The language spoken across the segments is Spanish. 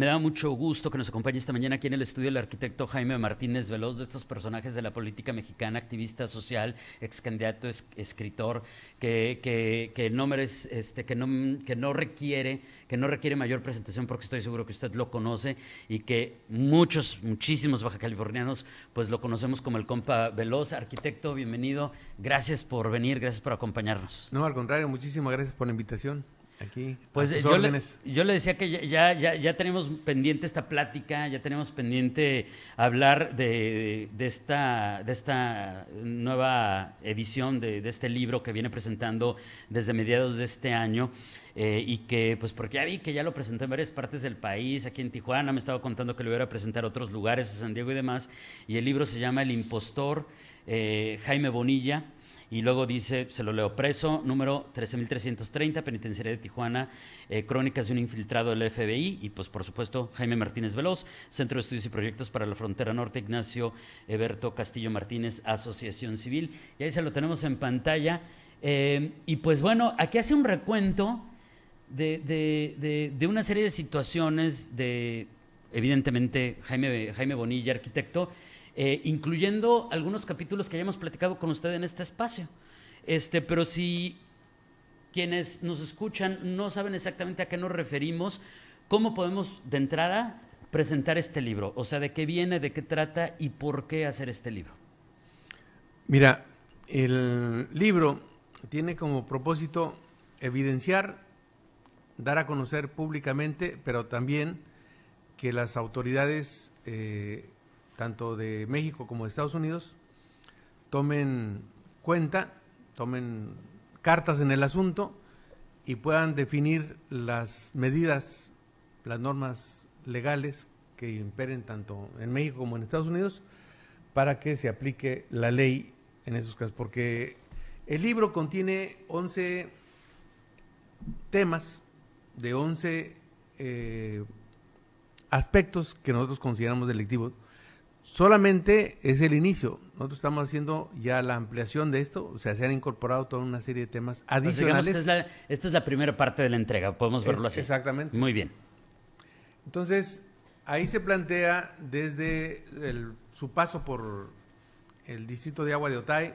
me da mucho gusto que nos acompañe esta mañana aquí en el estudio el arquitecto Jaime Martínez Veloz, de estos personajes de la política mexicana, activista social, ex candidato, escritor, que, que, que, no merece, este, que, no, que no requiere, que no requiere mayor presentación porque estoy seguro que usted lo conoce y que muchos, muchísimos baja californianos, pues lo conocemos como el compa Veloz. Arquitecto, bienvenido. Gracias por venir, gracias por acompañarnos. No, al contrario, muchísimas gracias por la invitación. Aquí, pues yo le, yo le, decía que ya, ya, ya, tenemos pendiente esta plática, ya tenemos pendiente hablar de, de, esta, de esta nueva edición de, de, este libro que viene presentando desde mediados de este año. Eh, y que, pues porque ya vi que ya lo presentó en varias partes del país, aquí en Tijuana, me estaba contando que lo iba a presentar a otros lugares, a San Diego y demás, y el libro se llama El Impostor, eh, Jaime Bonilla, y luego dice, se lo leo, preso número 13.330, penitenciaria de Tijuana, eh, crónicas de un infiltrado del FBI y pues por supuesto Jaime Martínez Veloz, Centro de Estudios y Proyectos para la Frontera Norte, Ignacio Eberto Castillo Martínez, Asociación Civil. Y ahí se lo tenemos en pantalla. Eh, y pues bueno, aquí hace un recuento de, de, una serie de situaciones de, evidentemente, Jaime, Jaime Bonilla, arquitecto, eh, incluyendo algunos capítulos que hayamos platicado con usted en este espacio. Este, pero si quienes nos escuchan no saben exactamente a qué nos referimos, ¿cómo podemos de entrada presentar este libro? O sea, ¿de qué viene, de qué trata y por qué hacer este libro? Mira, el libro tiene como propósito evidenciar, dar a conocer públicamente, pero también que las autoridades eh, tanto de México como de Estados Unidos, tomen cuenta, tomen cartas en el asunto y puedan definir las medidas, las normas legales que imperen tanto en México como en Estados Unidos para que se aplique la ley en esos casos. Porque el libro contiene 11 temas de 11 eh, aspectos que nosotros consideramos delictivos solamente es el inicio. Nosotros estamos haciendo ya la ampliación de esto, o sea, se han incorporado toda una serie de temas pues adicionales. esta es la primera parte de la entrega, podemos verlo así. Exactamente. Muy bien. Entonces, ahí se plantea desde su paso por el distrito de agua de Otay,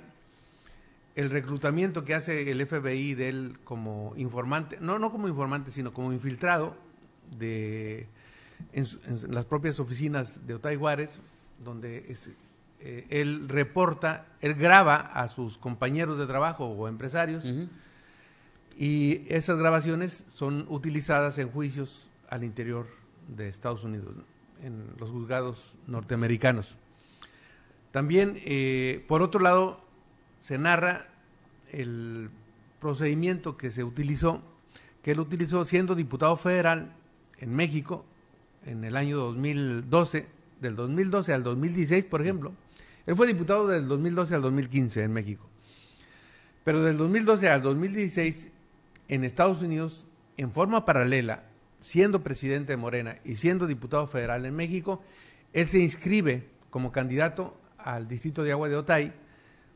el reclutamiento que hace el FBI de él como informante, no, no como informante, sino como infiltrado de, en, las propias oficinas de Otay Juárez, donde eh, él reporta, él graba a sus compañeros de trabajo o empresarios y esas grabaciones son utilizadas en juicios al interior de Estados Unidos, en los juzgados norteamericanos. También, eh, por otro lado, se narra el procedimiento que se utilizó, que él utilizó siendo diputado federal en México en el año 2012 del 2012 al 2016, por ejemplo. Él fue diputado del 2012 al 2015 en México. Pero del 2012 al 2016, en Estados Unidos, en forma paralela, siendo presidente de Morena y siendo diputado federal en México, él se inscribe como candidato al distrito de agua de Otay,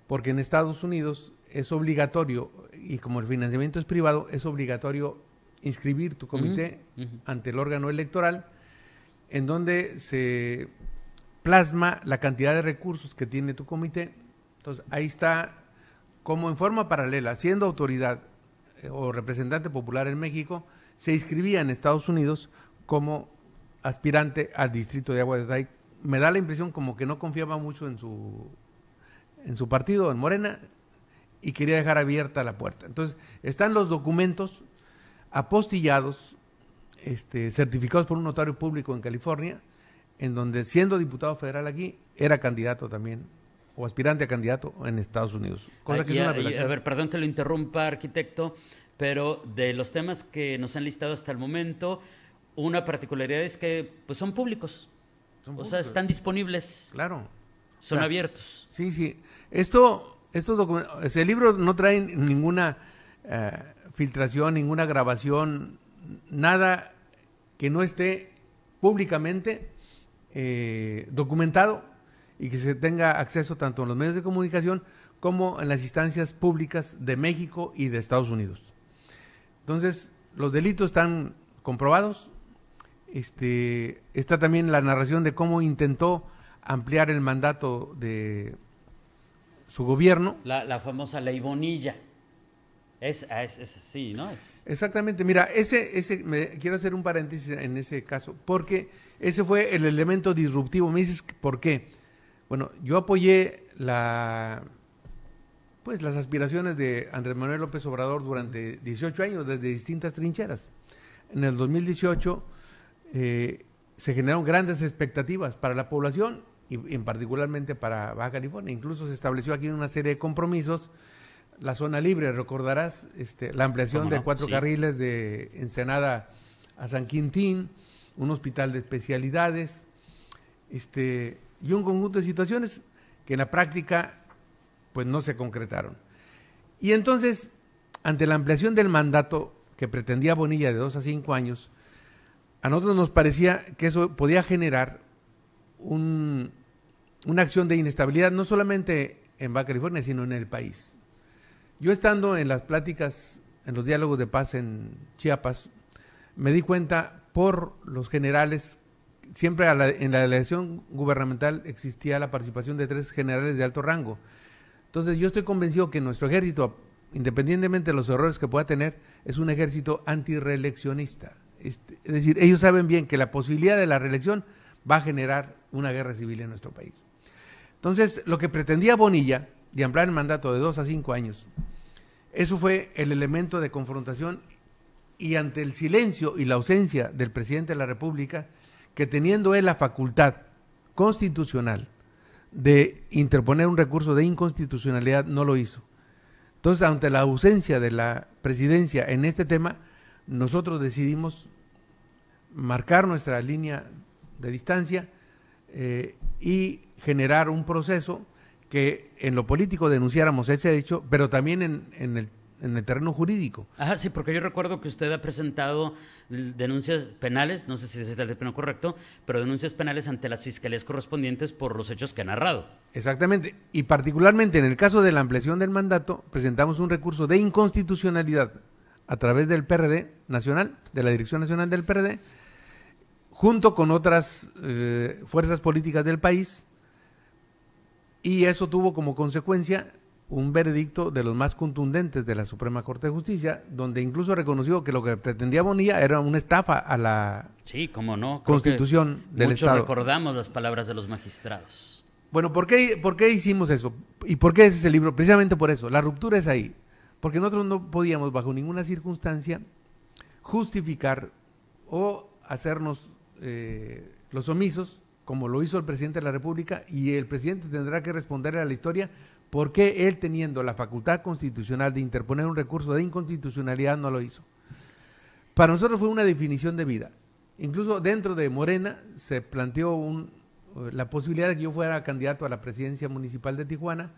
porque en Estados Unidos es obligatorio, y como el financiamiento es privado, es obligatorio inscribir tu comité ante el órgano electoral en donde se plasma la cantidad de recursos que tiene tu comité. Entonces, ahí está como en forma paralela, siendo autoridad eh, o representante popular en México, se inscribía en Estados Unidos como aspirante al distrito de Agua de Day. Me da la impresión como que no confiaba mucho en su, en su partido, en Morena, y quería dejar abierta la puerta. Entonces, están los documentos apostillados este, certificados por un notario público en California, en donde siendo diputado federal aquí, era candidato también, o aspirante a candidato en Estados Unidos. a, ver, perdón que lo interrumpa, arquitecto, pero de los temas que nos han listado hasta el momento, una particularidad es que pues, son públicos. o sea, están disponibles. Claro. Son abiertos. Sí, sí. Esto, estos documentos, el libro no trae ninguna eh, filtración, ninguna grabación nada que no esté públicamente eh, documentado y que se tenga acceso tanto en los medios de comunicación como en las instancias públicas de México y de Estados Unidos. Entonces, los delitos están comprobados. Este, está también la narración de cómo intentó ampliar el mandato de su gobierno. La, famosa ley Bonilla. Es, es, sí, ¿no? Exactamente. Mira, ese, ese, me, quiero hacer un paréntesis en ese caso, porque ese fue el elemento disruptivo. Me dices, ¿por qué? Bueno, yo apoyé la, pues, las aspiraciones de Andrés Manuel López Obrador durante 18 años, desde distintas trincheras. En el 2018 eh, se generaron grandes expectativas para la población y en particularmente para Baja California. Incluso se estableció aquí una serie de compromisos. La zona libre, recordarás, este, la ampliación de cuatro carriles de Ensenada a San Quintín, un hospital de especialidades, este, y un conjunto de situaciones que en la práctica pues no se concretaron. Y entonces, ante la ampliación del mandato que pretendía Bonilla de dos a cinco años, a nosotros nos parecía que eso podía generar un, una acción de inestabilidad, no solamente en Baja California, sino en el país. Yo estando en las pláticas, en los diálogos de paz en Chiapas, me di cuenta por los generales, siempre en la delegación gubernamental existía la participación de tres generales de alto rango. Entonces yo estoy convencido que nuestro ejército, independientemente de los errores que pueda tener, es un ejército antireeleccionista. Este, es decir, ellos saben bien que la posibilidad de la reelección va a generar una guerra civil en nuestro país. Entonces, lo que pretendía Bonilla, de ampliar el mandato de dos a cinco años, eso fue el elemento de confrontación y ante el silencio y la ausencia del presidente de la República, que teniendo él la facultad constitucional de interponer un recurso de inconstitucionalidad, no lo hizo. Entonces, ante la ausencia de la presidencia en este tema, nosotros decidimos marcar nuestra línea de distancia eh, y generar un proceso que en lo político denunciáramos ese hecho, pero también en, el, en el terreno jurídico. Ajá, sí, porque yo recuerdo que usted ha presentado denuncias penales, no sé si es el término correcto, pero denuncias penales ante las fiscalías correspondientes por los hechos que ha narrado. Exactamente, y particularmente en el caso de la ampliación del mandato, presentamos un recurso de inconstitucionalidad a través del PRD nacional, de la Dirección Nacional del PRD, junto con otras eh, fuerzas políticas del país, y eso tuvo como consecuencia un veredicto de los más contundentes de la Suprema Corte de Justicia, donde incluso reconoció que lo que pretendía Bonilla era una estafa a la sí, cómo no. Constitución del Estado. recordamos las palabras de los magistrados. Bueno, ¿por qué, ¿por qué hicimos eso? ¿Y por qué es ese libro? Precisamente por eso. La ruptura es ahí. Porque nosotros no podíamos, bajo ninguna circunstancia, justificar o hacernos eh, los omisos, como lo hizo el presidente de la República, y el presidente tendrá que responder a la historia por qué él, teniendo la facultad constitucional de interponer un recurso de inconstitucionalidad, no lo hizo. Para nosotros fue una definición de vida. Incluso dentro de Morena se planteó la posibilidad de que yo fuera candidato a la presidencia municipal de Tijuana.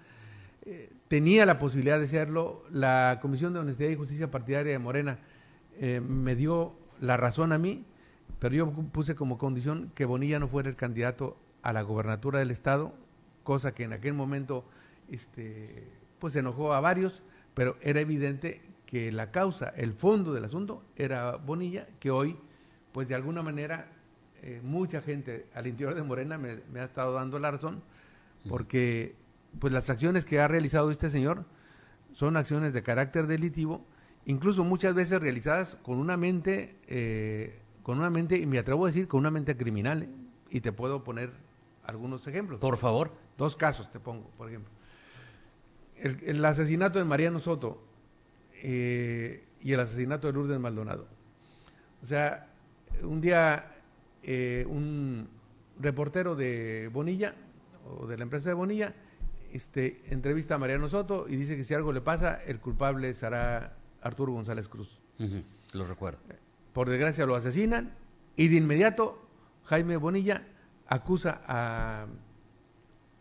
Eh, tenía la posibilidad de serlo. La Comisión de Honestidad y Justicia Partidaria de Morena eh, me dio la razón a mí pero yo puse como condición que Bonilla no fuera el candidato a la gobernatura del estado, cosa que en aquel momento este, pues enojó a varios, pero era evidente que la causa, el fondo del asunto era Bonilla, que hoy, pues de alguna manera, eh, mucha gente al interior de Morena me, me, ha estado dando la razón, porque pues las acciones que ha realizado este señor son acciones de carácter delitivo, incluso muchas veces realizadas con una mente eh, con una mente, y me atrevo a decir, con una mente criminal. ¿eh? Y te puedo poner algunos ejemplos. Por favor. Dos casos te pongo, por ejemplo. El, asesinato de Mariano Soto eh, y el asesinato de Lourdes Maldonado. O sea, un día eh, un reportero de Bonilla, o de la empresa de Bonilla, este, entrevista a Mariano Soto y dice que si algo le pasa, el culpable será Arturo González Cruz. Lo recuerdo por desgracia lo asesinan y de inmediato Jaime Bonilla acusa a,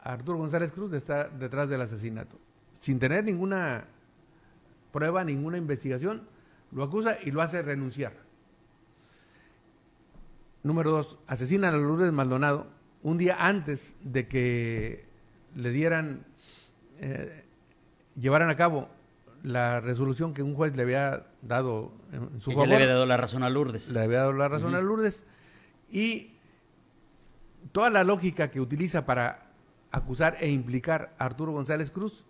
Arturo González Cruz de estar detrás del asesinato. Sin tener ninguna prueba, ninguna investigación, lo acusa y lo hace renunciar. Número dos, asesinan a Lourdes Maldonado un día antes de que le dieran, eh, llevaran a cabo la resolución que un juez le había dado en su favor. le había dado la razón a Lourdes. Le había dado la razón a Lourdes. Y toda la lógica que utiliza para acusar e implicar a Arturo González Cruz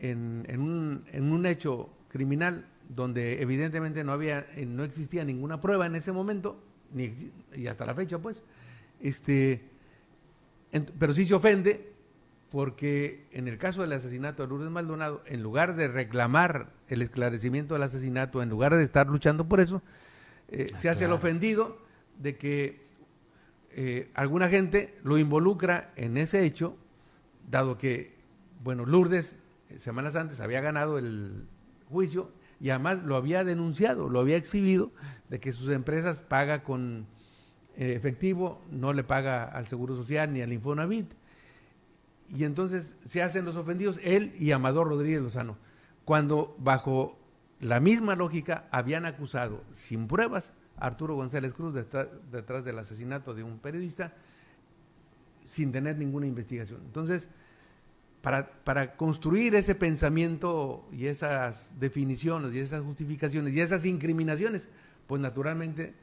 en, un, en un hecho criminal donde evidentemente no había, no existía ninguna prueba en ese momento, ni, y hasta la fecha, pues, este, pero sí se ofende porque en el caso del asesinato de Lourdes Maldonado, en lugar de reclamar el esclarecimiento del asesinato, en lugar de estar luchando por eso, eh, se hace el ofendido de que eh, alguna gente lo involucra en ese hecho, dado que, bueno, Lourdes, semanas antes, había ganado el juicio y además lo había denunciado, lo había exhibido, de que sus empresas paga con eh, efectivo, no le paga al Seguro Social ni al Infonavit y entonces se hacen los ofendidos él y Amador Rodríguez Lozano, cuando bajo la misma lógica habían acusado sin pruebas a Arturo González Cruz detrás, del asesinato de un periodista sin tener ninguna investigación. Entonces, para, para, construir ese pensamiento y esas definiciones y esas justificaciones y esas incriminaciones, pues naturalmente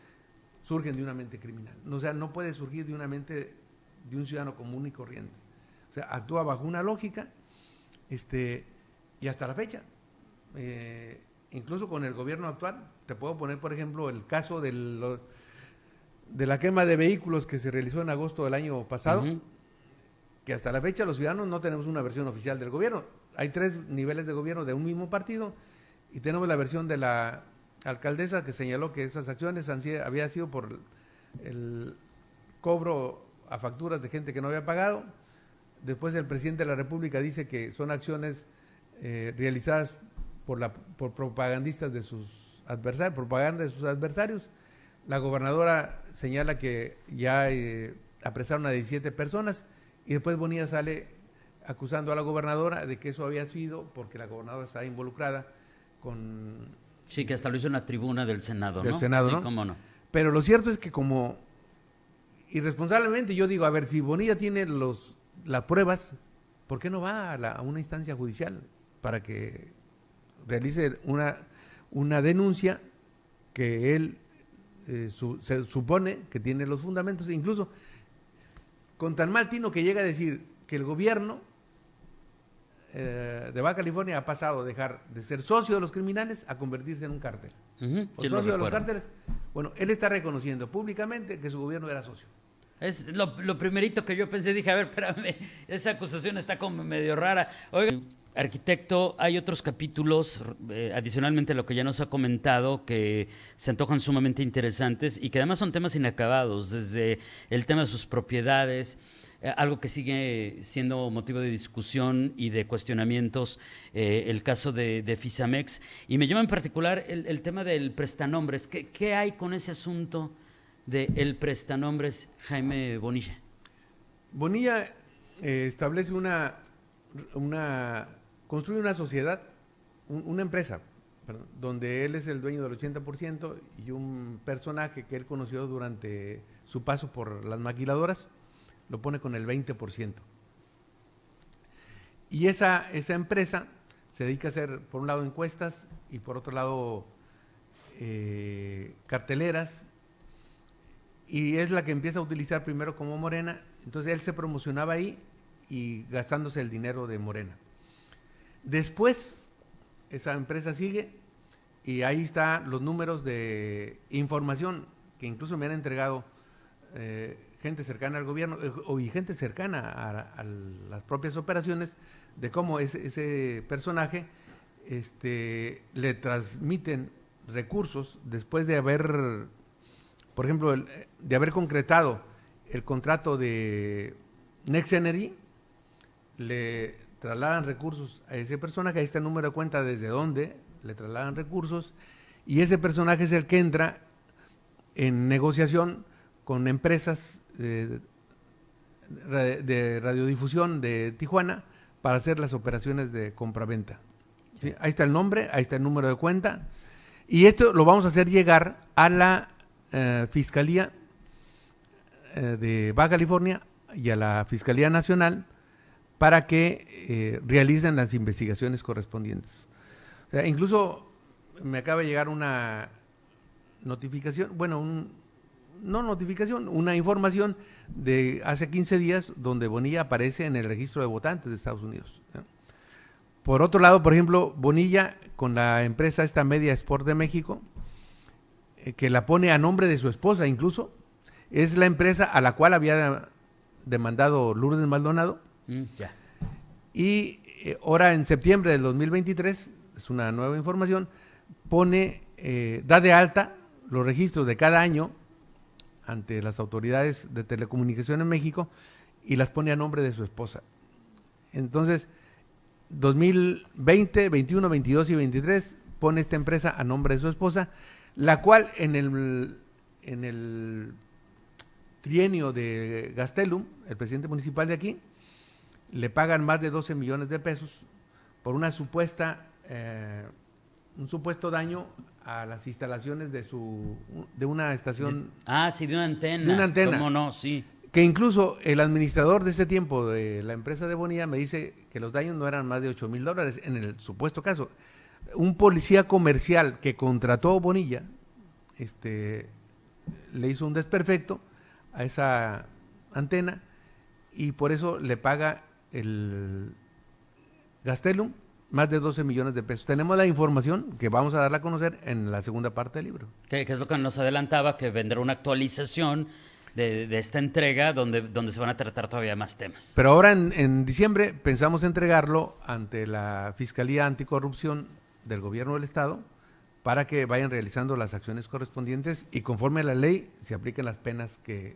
surgen de una mente criminal. O sea, no puede surgir de una mente de un ciudadano común y corriente sea, actúa bajo una lógica este, y hasta la fecha. Eh, incluso con el gobierno actual, te puedo poner, por ejemplo, el caso de la quema de vehículos que se realizó en agosto del año pasado, que hasta la fecha los ciudadanos no tenemos una versión oficial del gobierno. Hay tres niveles de gobierno de un mismo partido y tenemos la versión de la alcaldesa que señaló que esas acciones han había sido por el cobro a facturas de gente que no había pagado Después el presidente de la República dice que son acciones eh, realizadas por, la, por propagandistas de sus adversarios, propaganda de sus adversarios. La gobernadora señala que ya eh, apresaron a 17 personas y después Bonilla sale acusando a la gobernadora de que eso había sido porque la gobernadora está involucrada con... Sí, que hasta lo hizo en la tribuna del Senado, del Senado, sí, cómo no. Pero lo cierto es que como irresponsablemente yo digo, a ver, si Bonilla tiene los las pruebas, ¿por qué no va a, una instancia judicial para que realice una, una denuncia que él eh, se supone que tiene los fundamentos, incluso con tan mal tino que llega a decir que el gobierno eh, de Baja California ha pasado de dejar de ser socio de los criminales a convertirse en un cártel. o socio de los cárteles. Bueno, él está reconociendo públicamente que su gobierno era socio. Es lo, primerito que yo pensé, dije, a ver, espérame, esa acusación está como medio rara. Oiga, arquitecto, hay otros capítulos, eh, adicionalmente a lo que ya nos ha comentado, que se antojan sumamente interesantes y que además son temas inacabados, desde el tema de sus propiedades, eh, algo que sigue siendo motivo de discusión y de cuestionamientos, eh, el caso de, Fisamex. Y me llama en particular el, tema del prestanombres. ¿Qué, ¿Qué hay con ese asunto? De el prestanombres Jaime Bonilla? Bonilla eh, establece una, una, construye una sociedad, una empresa, donde él es el dueño del 80% y un personaje que él conoció durante su paso por las maquiladoras lo pone con el 20%. Y esa, esa empresa se dedica a hacer, por un lado, encuestas y por otro lado, eh, carteleras y es la que empieza a utilizar primero como Morena. Entonces él se promocionaba ahí y gastándose el dinero de Morena. Después, esa empresa sigue y ahí están los números de información que incluso me han entregado eh, gente cercana al gobierno eh, y gente cercana a, las propias operaciones de cómo ese, ese personaje este, le transmiten recursos después de haber por ejemplo, de haber concretado el contrato de Next Energy, le trasladan recursos a ese personaje, ahí está el número de cuenta desde dónde le trasladan recursos, y ese personaje es el que entra en negociación con empresas eh, de radiodifusión de Tijuana para hacer las operaciones de compraventa. ¿Sí? Ahí está el nombre, ahí está el número de cuenta, y esto lo vamos a hacer llegar a la eh, Fiscalía eh, de Baja California y a la Fiscalía Nacional para que eh, realicen las investigaciones correspondientes. O sea, incluso me acaba de llegar una notificación, bueno, un, no notificación, una información de hace 15 días donde Bonilla aparece en el registro de votantes de Estados Unidos. Por otro lado, por ejemplo, Bonilla con la empresa esta Media Sport de México, que la pone a nombre de su esposa incluso, es la empresa a la cual había demandado Lourdes Maldonado. Mm, y eh, ahora en septiembre del 2023, es una nueva información, pone, eh, da de alta los registros de cada año ante las autoridades de telecomunicación en México y las pone a nombre de su esposa. Entonces, 2020, 21, 22 y 23 pone esta empresa a nombre de su esposa, la cual en el, en el trienio de Gastelum, el presidente municipal de aquí, le pagan más de 12 millones de pesos por una supuesta, eh, un supuesto daño a las instalaciones de su de una estación. ah, sí, de una antena. De una antena. ¿Cómo no? Sí. Que incluso el administrador de ese tiempo de la empresa de Bonilla me dice que los daños no eran más de 8 mil dólares en el supuesto caso. Un policía comercial que contrató Bonilla este, le hizo un desperfecto a esa antena y por eso le paga el Gastelum más de 12 millones de pesos. Tenemos la información que vamos a darla a conocer en la segunda parte del libro. Que, es lo que nos adelantaba, que vendrá una actualización de, esta entrega donde, donde se van a tratar todavía más temas. Pero ahora en, en diciembre pensamos entregarlo ante la Fiscalía Anticorrupción del Gobierno del Estado para que vayan realizando las acciones correspondientes y conforme a la ley se apliquen las penas que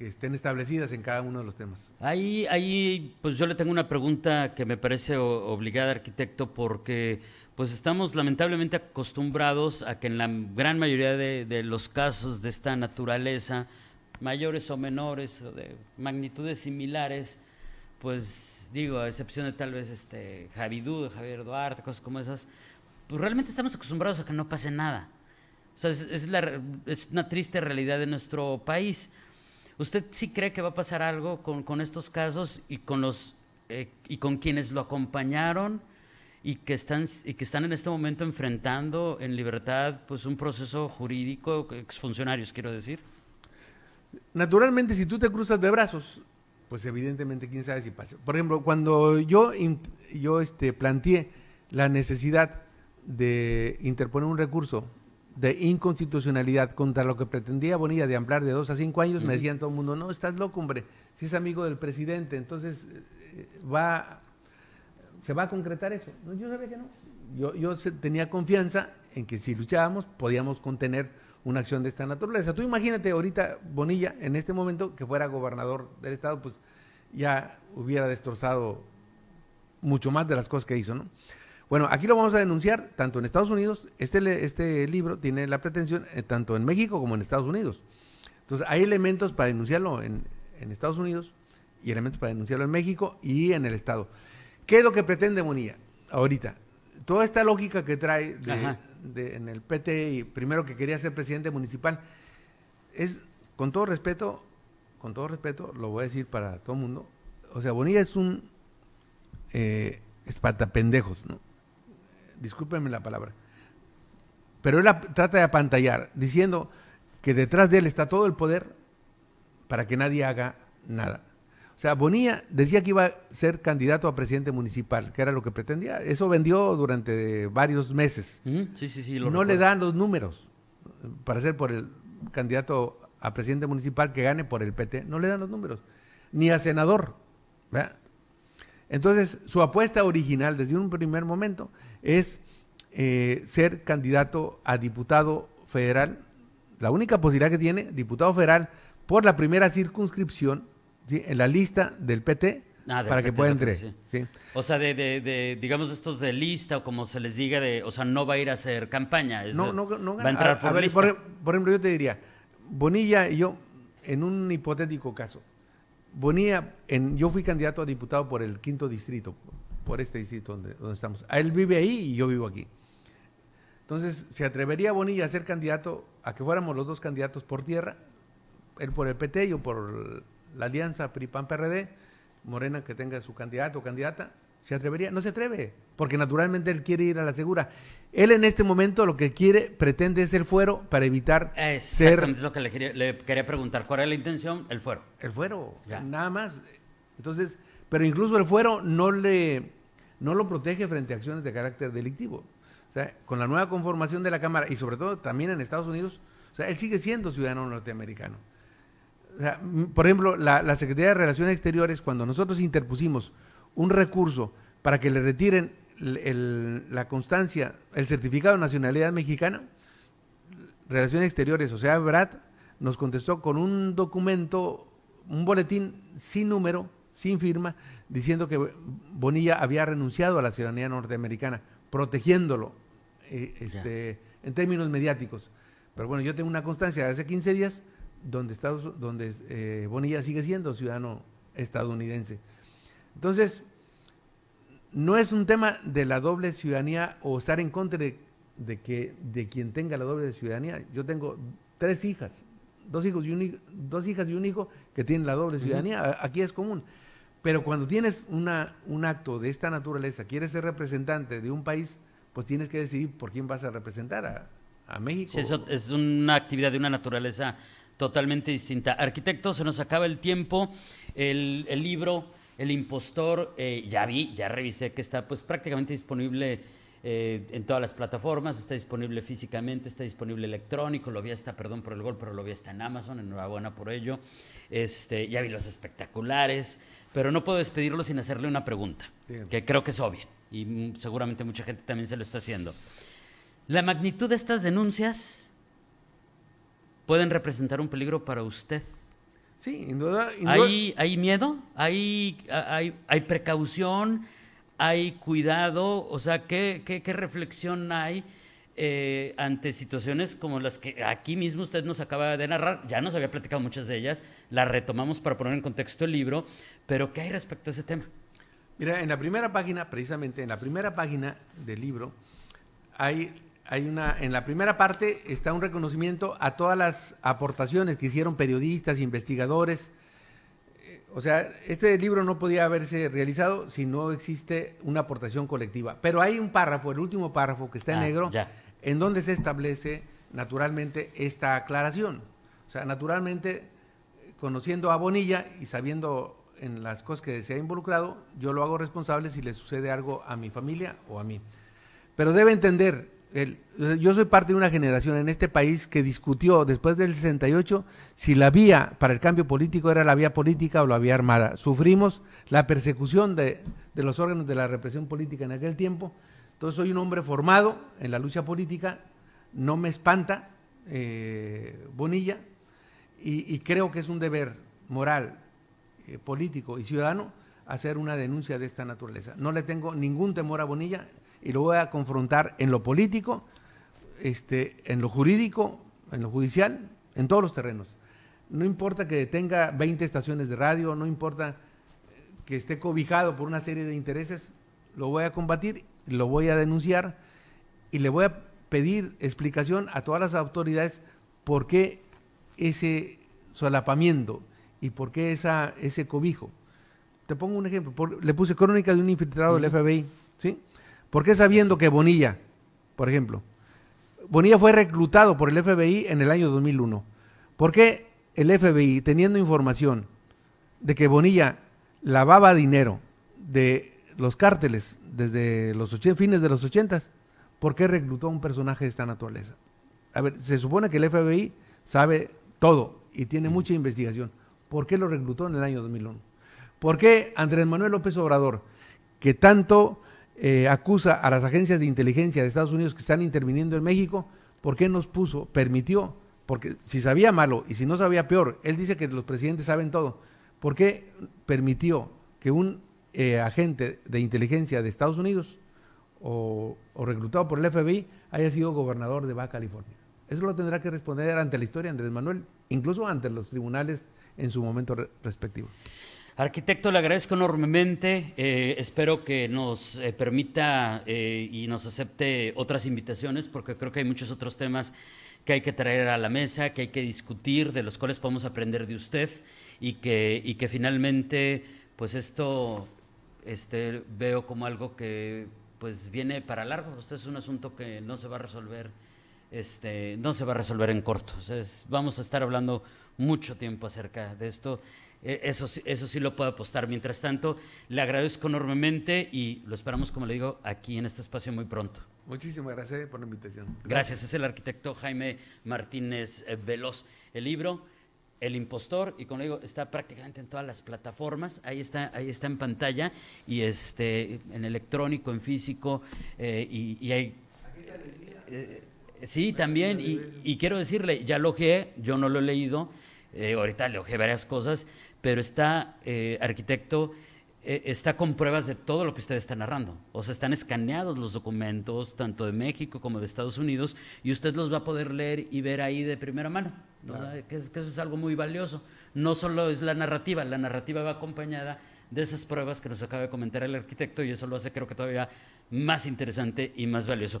que estén establecidas en cada uno de los temas. Ahí, ahí, pues yo le tengo una pregunta que me parece obligada, arquitecto, porque pues estamos lamentablemente acostumbrados a que en la gran mayoría de, los casos de esta naturaleza, mayores o menores, de magnitudes similares, pues digo, a excepción de tal vez este Javier Duarte, cosas como esas, pues realmente estamos acostumbrados a que no pase nada. O sea, es, la, una triste realidad de nuestro país. ¿Usted sí cree que va a pasar algo con, estos casos y con los eh, y con quienes lo acompañaron y que están y que están en este momento enfrentando en libertad pues un proceso jurídico exfuncionarios quiero decir? Naturalmente, si tú te cruzas de brazos, pues evidentemente quién sabe si pasa. Por ejemplo, cuando yo yo este planteé la necesidad de interponer un recurso de inconstitucionalidad contra lo que pretendía Bonilla de ampliar de dos a cinco años, me decían todo el mundo, no, estás loco, hombre, si es amigo del presidente, entonces eh, va, se va a concretar eso. yo sabía que no. Yo, yo tenía confianza en que si luchábamos podíamos contener una acción de esta naturaleza. Tú imagínate ahorita Bonilla, en este momento, que fuera gobernador del estado, pues ya hubiera destrozado mucho más de las cosas que hizo, ¿no? Bueno, aquí lo vamos a denunciar tanto en Estados Unidos, este, este libro tiene la pretensión eh, tanto en México como en Estados Unidos. Entonces, hay elementos para denunciarlo en, Estados Unidos y elementos para denunciarlo en México y en el Estado. ¿Qué es lo que pretende Bonilla ahorita? Toda esta lógica que trae en el PT y primero que quería ser presidente municipal, es, con todo respeto, con todo respeto, lo voy a decir para todo el mundo, o sea, Bonilla es un eh, espantapendejos, ¿no? discúlpenme la palabra, pero él trata de apantallar, diciendo que detrás de él está todo el poder para que nadie haga nada. O sea, Bonilla decía que iba a ser candidato a presidente municipal, que era lo que pretendía. Eso vendió durante varios meses. Sí, sí, sí. no le dan los números para ser por el candidato a presidente municipal que gane por el PT. No le dan los números. Ni a senador. Entonces, su apuesta original desde un primer momento es eh, ser candidato a diputado federal. La única posibilidad que tiene, diputado federal, por la primera circunscripción en la lista del PT ah, para que pueda entrar. O sea, de, digamos, estos de lista o como se les diga, de, o sea, no va a ir a hacer campaña. no, no, no, Va a entrar por, lista. por ejemplo, yo te diría, Bonilla y yo, en un hipotético caso, Bonilla, en, yo fui candidato a diputado por el quinto distrito, por este distrito donde, donde estamos. Él vive ahí y yo vivo aquí. Entonces, ¿se atrevería Bonilla a ser candidato, a que fuéramos los dos candidatos por tierra? Él por el PT y yo por la alianza PRI-PAN-PRD, Morena que tenga su candidato o candidata, ¿se atrevería? No se atreve, porque naturalmente él quiere ir a la segura. Él en este momento lo que quiere, pretende ser fuero para evitar Exactamente, es lo que le quería, le quería, preguntar. ¿Cuál es la intención? El fuero. El fuero, nada más. Entonces, pero incluso el fuero no le no lo protege frente a acciones de carácter delictivo. O sea, con la nueva conformación de la Cámara y sobre todo también en Estados Unidos, o sea, él sigue siendo ciudadano norteamericano. Por ejemplo, la, Secretaría de Relaciones Exteriores, cuando nosotros interpusimos un recurso para que le retiren la constancia, el certificado de nacionalidad mexicana, Relaciones Exteriores, o sea, Brad, nos contestó con un documento, un boletín sin número, sin firma, diciendo que Bonilla había renunciado a la ciudadanía norteamericana, protegiéndolo eh, este, en términos mediáticos. Pero bueno, yo tengo una constancia de hace 15 días donde, Estados, donde eh, Bonilla sigue siendo ciudadano estadounidense. Entonces, no es un tema de la doble ciudadanía o estar en contra de, que, de quien tenga la doble ciudadanía. Yo tengo tres hijas, dos, hijos y un, dos hijas y un hijo que tienen la doble ciudadanía. Aquí es común. Pero cuando tienes una, un acto de esta naturaleza, quieres ser representante de un país, pues tienes que decidir por quién vas a representar a, México. Sí, eso es una actividad de una naturaleza totalmente distinta. Arquitecto, se nos acaba el tiempo. El, libro, El impostor, eh, ya vi, ya revisé que está pues prácticamente disponible eh, en todas las plataformas, está disponible físicamente, está disponible electrónico, lo vi hasta, perdón por el gol, pero lo vi hasta en Amazon, enhorabuena por ello. Este, ya vi los espectaculares, pero no puedo despedirlo sin hacerle una pregunta, que creo que es obvia y seguramente mucha gente también se lo está haciendo. La magnitud de estas denuncias pueden representar un peligro para usted. Sí, sin duda. ¿Hay, ¿Hay, miedo? ¿Hay, hay, ¿Hay precaución? ¿Hay cuidado? O sea, ¿qué, qué, qué reflexión hay? Eh, ante situaciones como las que aquí mismo usted nos acaba de narrar, ya nos había platicado muchas de ellas, las retomamos para poner en contexto el libro, pero ¿qué hay respecto a ese tema? Mira, en la primera página, precisamente en la primera página del libro, hay, hay una, en la primera parte está un reconocimiento a todas las aportaciones que hicieron periodistas, investigadores. Eh, o sea, este libro no podía haberse realizado si no existe una aportación colectiva. Pero hay un párrafo, el último párrafo que está en ah, negro, en donde se establece naturalmente esta aclaración. O sea, naturalmente, conociendo a Bonilla y sabiendo en las cosas que se ha involucrado, yo lo hago responsable si le sucede algo a mi familia o a mí. Pero debe entender, yo soy parte de una generación en este país que discutió después del 68 si la vía para el cambio político era la vía política o la vía armada. Sufrimos la persecución de, los órganos de la represión política en aquel tiempo. Entonces soy un hombre formado en la lucha política, no me espanta eh, Bonilla y, y creo que es un deber moral eh, político y ciudadano hacer una denuncia de esta naturaleza. No le tengo ningún temor a Bonilla y lo voy a confrontar en lo político, este, en lo jurídico, en lo judicial, en todos los terrenos. No importa que tenga 20 estaciones de radio, no importa que esté cobijado por una serie de intereses, lo voy a combatir, lo voy a denunciar y le voy a pedir explicación a todas las autoridades por qué ese solapamiento, ¿Y por qué esa, ese cobijo? Te pongo un ejemplo. le puse crónica de un infiltrado del FBI. ¿sí? ¿Por qué sabiendo que Bonilla, por ejemplo, Bonilla fue reclutado por el FBI en el año 2001? ¿Por qué el FBI, teniendo información de que Bonilla lavaba dinero de los cárteles desde los fines de los 80, ¿por qué reclutó a un personaje de esta naturaleza? A ver, se supone que el FBI sabe todo y tiene mucha investigación. ¿Por qué lo reclutó en el año 2001? ¿Por qué Andrés Manuel López Obrador, que tanto eh, acusa a las agencias de inteligencia de Estados Unidos que están interviniendo en México, ¿por qué nos puso, permitió? Porque si sabía malo y si no sabía peor, él dice que los presidentes saben todo. ¿Por qué permitió que un eh, agente de inteligencia de Estados Unidos o, o, reclutado por el FBI haya sido gobernador de Baja California? Eso lo tendrá que responder ante la historia Andrés Manuel, incluso ante los tribunales en su momento respectivo. Arquitecto, le agradezco enormemente. Eh, espero que nos eh, permita eh, y nos acepte otras invitaciones, porque creo que hay muchos otros temas que hay que traer a la mesa, que hay que discutir, de los cuales podemos aprender de usted y que, y que finalmente, pues esto este, veo como algo que pues viene para largo. Esto es un asunto que no se va a resolver, este, no se va a resolver en corto. vamos a estar hablando mucho tiempo acerca de esto. E, eso, eso sí lo puedo apostar. Mientras tanto, le agradezco enormemente y lo esperamos, como le digo, aquí en este espacio muy pronto. Muchísimas gracias por la invitación. Gracias. gracias. Es el arquitecto Jaime Martínez eh, Veloz. El libro el impostor, y como digo, está prácticamente en todas las plataformas, ahí está, ahí está en pantalla, y este, en electrónico, en físico, eh, y, hay... Eh, sí, también, y, quiero decirle, ya lo ojeé, yo no lo he leído, eh, ahorita le ojeé varias cosas, pero está, arquitecto, está con pruebas de todo lo que usted está narrando. O sea, están escaneados los documentos, tanto de México como de Estados Unidos, y usted los va a poder leer y ver ahí de primera mano que, eso es algo muy valioso. No solo es la narrativa, la narrativa va acompañada de esas pruebas que nos acaba de comentar el arquitecto y eso lo hace creo que todavía más interesante y más valioso.